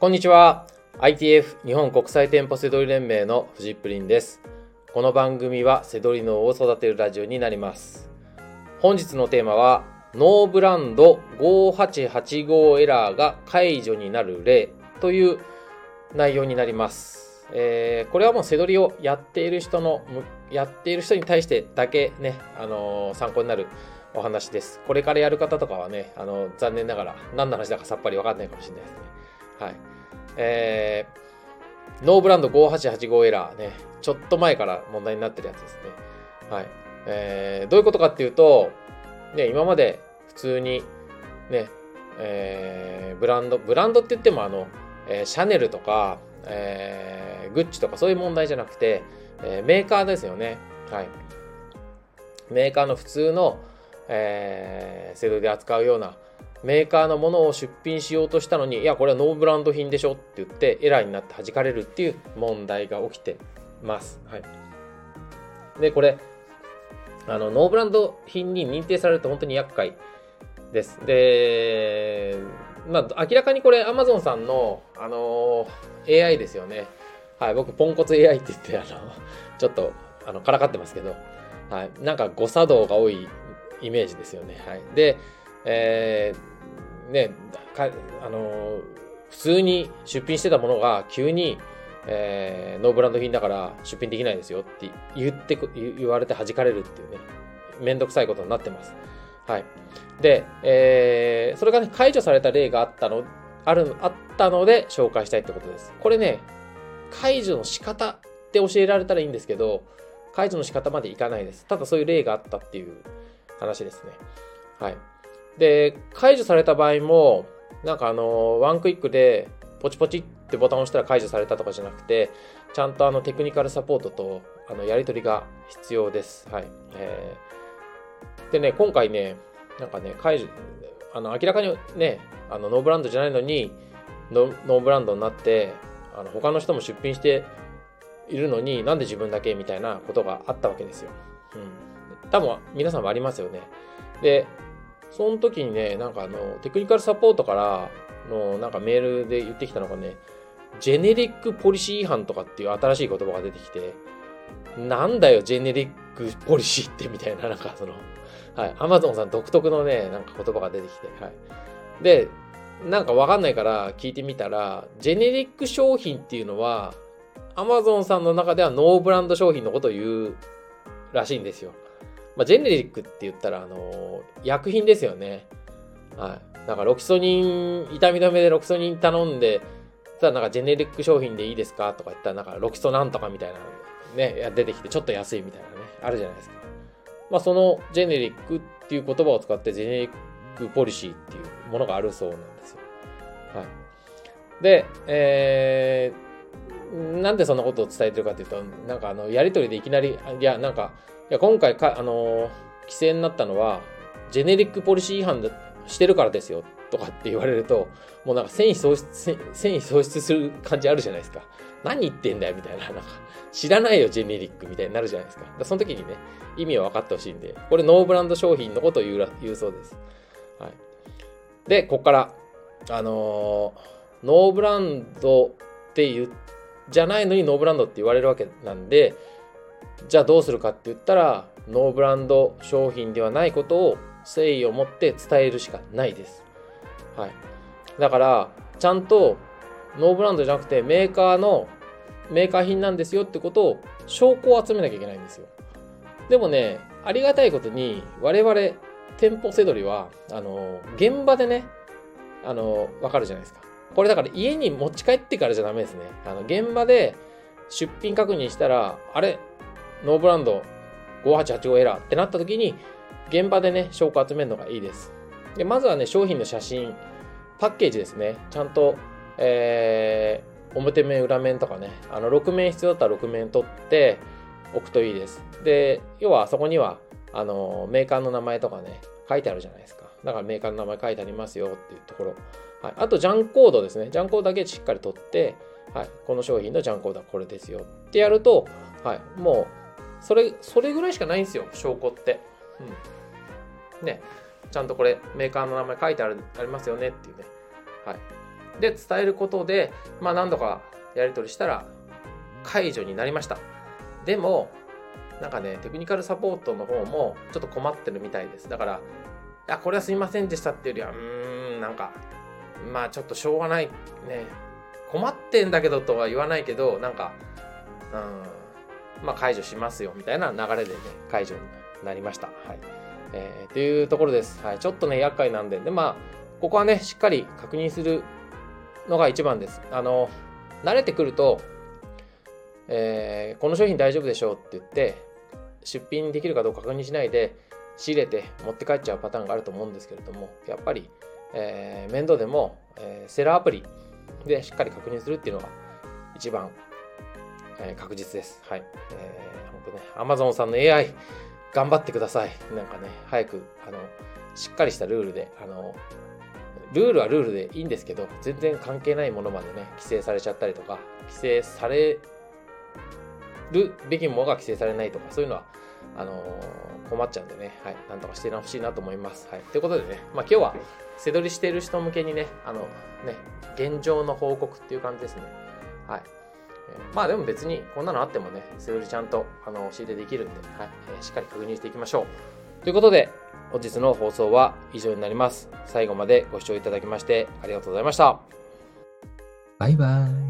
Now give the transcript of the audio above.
こんにちは。ITF 日本国際店舗セドリ連盟のフジップリンです。この番組はセドリ脳を育てるラジオになります。本日のテーマは、ノーブランド5885エラーが解除になる例という内容になります。えー、これはもうセドリをやっている人の、やっている人に対してだけね、あのー、参考になるお話です。これからやる方とかはね、あの、残念ながら何の話だかさっぱりわかんないかもしれないですね。はい。えー、ノーブランド5885エラーね、ちょっと前から問題になってるやつですね。はい。えー、どういうことかっていうと、ね、今まで普通に、ね、えー、ブランド、ブランドって言ってもあの、えー、シャネルとか、えー、グッチとかそういう問題じゃなくて、えー、メーカーですよね。はい。メーカーの普通の、えー、セドリで扱うようなメーカーのものを出品しようとしたのに、いや、これはノーブランド品でしょって言って、エラーになって弾かれるっていう問題が起きてます。はい。で、これ、あの、ノーブランド品に認定されると本当に厄介です。で、まあ、明らかにこれ、アマゾンさんの、あのー、AI ですよね。はい、僕、ポンコツ AI って言って、あの、ちょっと、あの、からかってますけど、はい、なんか誤作動が多いイメージですよね。はい。で、えー、ね、あの普通に出品してたものが急に、えー、ノーブランド品だから出品できないですよって言って言われて弾かれるっていうね、めんどくさいことになってます。はい。で、えー、それがね、解除された例があったの、ある、あったので紹介したいってことです。これね、解除の仕方って教えられたらいいんですけど、解除の仕方までいかないです。ただそういう例があったっていう話ですね。はい。で、解除された場合も、なんかあの、ワンクリックでポチポチってボタンを押したら解除されたとかじゃなくて、ちゃんとあのテクニカルサポートとあのやり取りが必要です。はい。えー、でね、今回ね、なんかね、解除、あの明らかにね、あのノーブランドじゃないのにノ、ノーブランドになって、あの他の人も出品しているのになんで自分だけみたいなことがあったわけですよ。うん。多分皆さんもありますよね。で、その時にね、なんかあの、テクニカルサポートからのなんかメールで言ってきたのがね、ジェネリックポリシー違反とかっていう新しい言葉が出てきて、なんだよ、ジェネリックポリシーってみたいな、なんかその、はい、アマゾンさん独特のね、なんか言葉が出てきて、はい。で、なんかわかんないから聞いてみたら、ジェネリック商品っていうのは、アマゾンさんの中ではノーブランド商品のことを言うらしいんですよ。まあ、ジェネリックって言ったら、あの薬品ですよね。はい。なんかロキソニン、痛み止めでロキソニン頼んで、ただなんかジェネリック商品でいいですかとか言ったら、なんかロキソなんとかみたいなね、出てきてちょっと安いみたいなね、あるじゃないですか。まあそのジェネリックっていう言葉を使ってジェネリックポリシーっていうものがあるそうなんですよ。はい。で、えー、なんでそんなことを伝えてるかっていうと、なんかあの、やりとりでいきなり、いや、なんか、いや今回か、あの、規制になったのは、ジェネリックポリシー違反してるからですよ、とかって言われると、もうなんか繊維喪失、繊維喪失する感じあるじゃないですか。何言ってんだよ、みたいな。なんか、知らないよ、ジェネリックみたいになるじゃないですか。かその時にね、意味を分かってほしいんで、これノーブランド商品のことを言う言うそうです。はい。で、こっから、あのー、ノーブランドって言う、じゃないのにノーブランドって言われるわけなんで、じゃあどうするかって言ったら、ノーブランド商品ではないことを誠意を持って伝えるしかないです。はい。だから、ちゃんとノーブランドじゃなくてメーカーのメーカー品なんですよってことを証拠を集めなきゃいけないんですよ。でもね、ありがたいことに我々店舗せどりは、あの、現場でね、あの、わかるじゃないですか。これだから家に持ち帰ってからじゃダメですね。あの、現場で出品確認したら、あれ、ノーブランド5885エラーってなった時に、現場でね、証拠集めるのがいいです。で、まずはね、商品の写真、パッケージですね。ちゃんと、えー、表面、裏面とかね、あの、6面必要だったら6面取っておくといいです。で、要はそこには、あの、メーカーの名前とかね、書いてあるじゃないですか。だからメーカーの名前書いてありますよっていうところ。はい。あと、ジャンコードですね。ジャンコードだけしっかり取って、はい。この商品のジャンコードはこれですよってやると、はい。もう、それ、それぐらいしかないんですよ、証拠って。うん。ね。ちゃんとこれ、メーカーの名前書いてあるありますよねっていうね。はい。で伝えることで、まあ、何度かやり取りしたら解除になりましたでもなんかねテクニカルサポートの方もちょっと困ってるみたいですだからいやこれはすいませんでしたっていうよりはうーんなんかまあちょっとしょうがないね。困ってんだけどとは言わないけどなんかうんまあ解除しますよみたいな流れでね解除になりました。はい。えー、というところです、はい、ちょっとね厄介なんで。でまあここはねしっかり確認するのが一番です。あの慣れてくるとえー、この商品大丈夫でしょうって言って出品できるかどうか確認しないで仕入れて持って帰っちゃうパターンがあると思うんですけれどもやっぱり、えー、面倒でも、えー、セラーアプリでしっかり確認するっていうのが一番、えー、確実です。はい。えー、本当ね、Amazon さんの AI 頑張ってください。なんかね、早く、あの、しっかりしたルールで、あの、ルールはルールでいいんですけど、全然関係ないものまでね、規制されちゃったりとか、規制されるべきものが規制されないとか、そういうのは、あのー、困っちゃうんでね、はい、なんとかしてほしいなと思います。はい。ということでね、まあ、今日は、背取りしている人向けにね、あの、ね、現状の報告っていう感じですね。はい。え、まあでも別にこんなのあってもね、背取りちゃんとあの教えてできるんで、はい、え、しっかり確認していきましょう。ということで、本日の放送は以上になります。最後までご視聴いただきましてありがとうございました。バイバイ。